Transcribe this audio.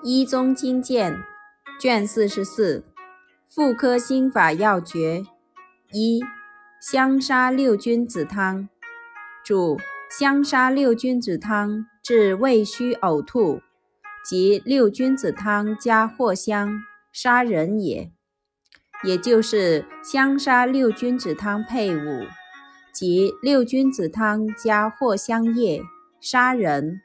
《医宗经鉴》卷四十四《妇科心法要诀》一《香砂六君子汤》主香砂六君子汤治胃虚呕吐，即六君子汤加藿香杀人也，也就是香砂六君子汤配伍，即六君子汤加藿香叶杀人。